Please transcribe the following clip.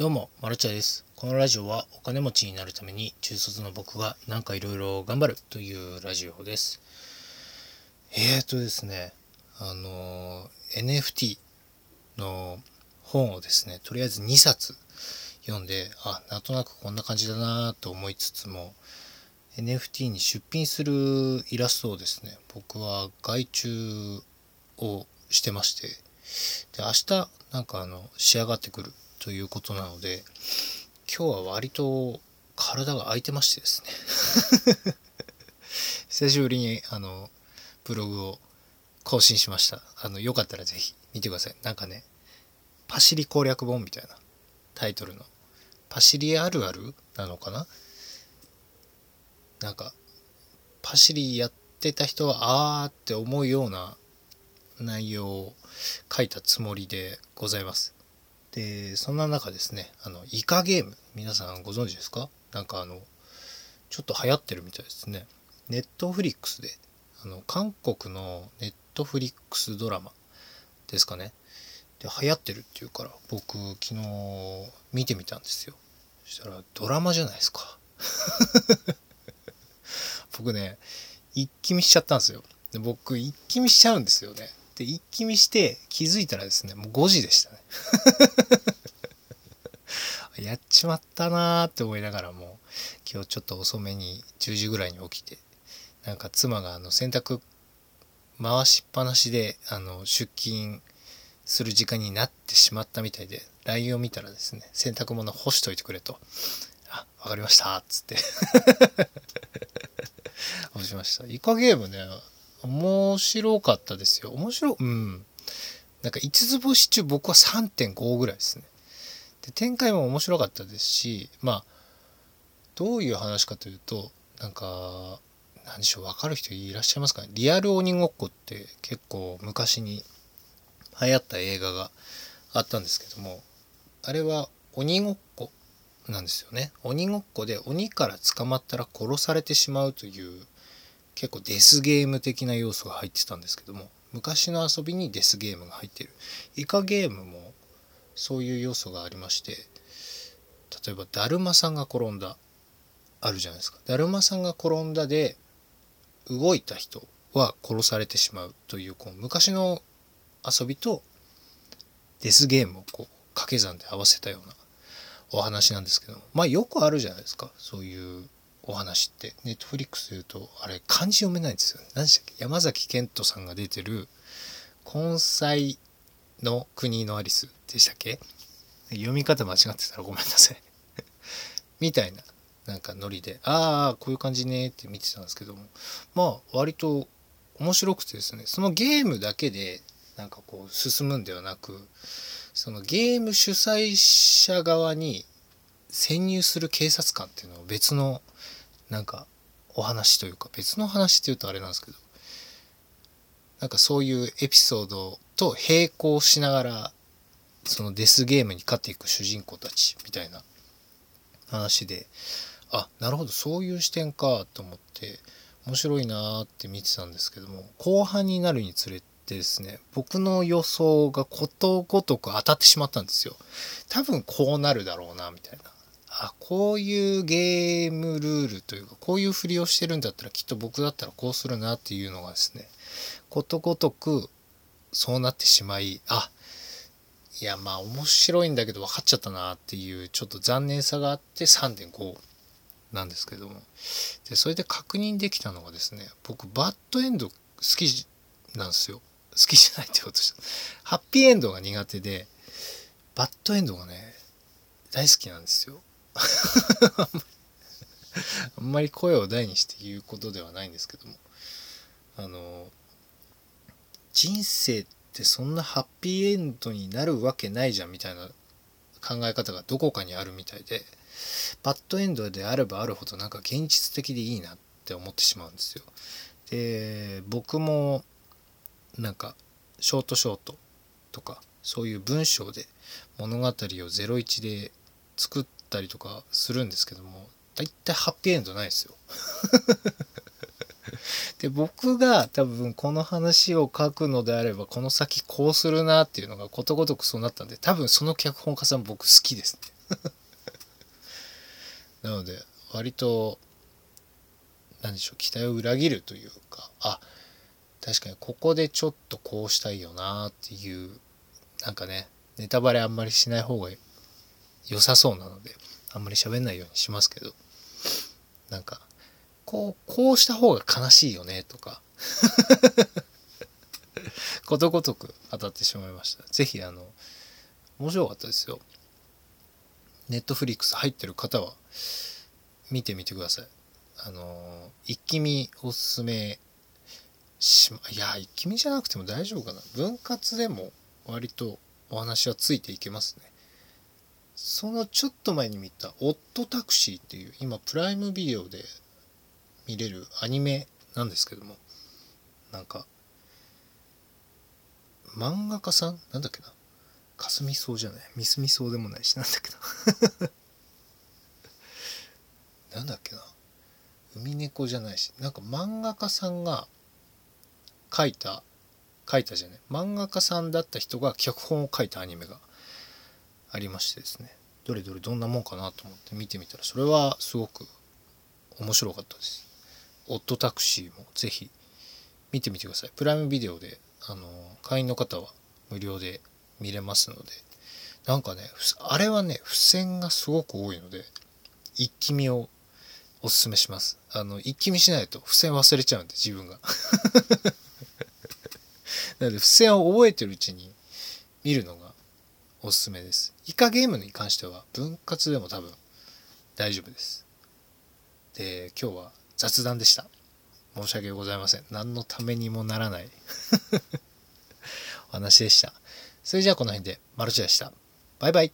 どうも、まるちゃです。このラジオはお金持ちになるために中卒の僕がなんかいろいろ頑張るというラジオです。えーとですね、あの、NFT の本をですね、とりあえず2冊読んで、あ、なんとなくこんな感じだなと思いつつも、NFT に出品するイラストをですね、僕は外注をしてまして、で、明日なんかあの、仕上がってくるということなので今日は割と体が空いてましてですね。久しぶりにあのブログを更新しました。あのよかったらぜひ見てください。なんかねパシリ攻略本みたいなタイトルのパシリあるあるなのかな？なんかパシリやってた人はあーって思うような内容を書いたつもりでございます。でそんな中ですねあのイカゲーム皆さんご存知ですか？なんかあのちょっと流行ってるみたいですね。ネットフリックスであの韓国のネットフリックスドラマですかね？で流行ってるっていうから僕昨日見てみたんですよ。そしたらドラマじゃないですか。僕ね一気見しちゃったんですよ。で僕一気見しちゃうんですよね。で一気見して気づいたらですねもう5時でしたね。やっちまったなーって思いながらも今日ちょっと遅めに10時ぐらいに起きてなんか妻があの洗濯回しっぱなしであの出勤する時間になってしまったみたいで LINE を見たらですね洗濯物干しといてくれと「あわかりました」っつって。干しました。イカゲームね面白かったですよ。面白うん。なんか5つ星中僕は3.5ぐらいですね。で展開も面白かったですしまあどういう話かというとなんか何でしょう分かる人いらっしゃいますかね？リアル鬼ごっこって結構昔に流行った映画があったんですけどもあれは鬼ごっこなんですよね。鬼ごっこで鬼から捕まったら殺されてしまうという結構デスゲーム的な要素が入ってたんですけども昔の遊びにデスゲームが入ってる。イカゲームもそういう要素がありまして例えばだるまさんが転んだあるじゃないですか。だるまさんが転んだで動いた人は殺されてしまうというこう昔の遊びとデスゲームをこう掛け算で合わせたようなお話なんですけどまあよくあるじゃないですか。そういうお話ってネットフリックスで言うとあれ漢字読めないんですよ何でしたっけ？山崎賢人さんが出てる「根菜の国のアリス」でしたっけ？読み方間違ってたらごめんなさい。みたいななんかノリでああこういう感じねって見てたんですけども。まあ割と面白くてですねそのゲームだけでなんかこう進むんではなくそのゲーム主催者側に潜入する警察官っていうのを別のなんかお話というか別の話っていうとあれなんですけどなんかそういうエピソードと並行しながらそのデスゲームに勝っていく主人公たちみたいな話であなるほどそういう視点かと思って面白いなって見てたんですけども後半になるにつれてですね僕の予想がことごとく当たってしまったんですよ。多分こうなるだろうなみたいな。あこういうゲームルールというかこういうふりをしてるんだったらきっと僕だったらこうするなっていうのがですねことごとくそうなってしまいあいやまあ面白いんだけど分かっちゃったなっていうちょっと残念さがあって3.5なんですけども。でそれで確認できたのがですね僕バッドエンド好きなんですよ。好きじゃないってことしたハッピーエンドが苦手でバッドエンドがね大好きなんですよ。あんまり声を大にして言うことではないんですけどもあの人生ってそんなハッピーエンドになるわけないじゃんみたいな考え方がどこかにあるみたいでバッドエンドであればあるほどなんか現実的でいいなって思ってしまうんですよ。で僕もなんかショートショートとかそういう文章で物語を01で作ったりとかするんですけども大体ハッピーエンドないですよ。で僕が多分この話を書くのであればこの先こうするなっていうのがことごとくそうなったんで多分その脚本家さん僕好きですね。なので割と何でしょう期待を裏切るというかあ確かにここでちょっとこうしたいよなっていうなんかねネタバレあんまりしない方が良さそうなのであんまり喋んないようにしますけど。なんかこうこうした方が悲しいよねとか。ことごとく当たってしまいました。是非あの面白かったですよ。ネットフリックス入ってる方は見てみてください。あの一気見おすすめしまいや一気見じゃなくても大丈夫かな。分割でも割とお話はついていけますね。そのちょっと前に見た「オットタクシー」っていう今プライムビデオで見れるアニメなんですけどもなんか漫画家さん？なんだっけな？かすみそうじゃない？みすみそうでもないしなんだっけな？なんだっけな？海猫じゃないしなんか漫画家さんが書いた書いたじゃない？漫画家さんだった人が脚本を書いたアニメがありましてですね。どれどれどんなもんかなと思って見てみたらそれはすごく面白かったです。オットタクシーもぜひ見てみてください。プライムビデオであの会員の方は無料で見れますのでなんかねあれはね付箋がすごく多いので一気見をおすすめします。あの一気見しないと付箋忘れちゃうんで自分が。なので付箋を覚えてるうちに見るのがおすすめです。イカゲームに関しては分割でも多分大丈夫です。で今日は雑談でした。申し訳ございません。何のためにもならない。お話でした。それじゃあこの辺でマルチでした。バイバイ。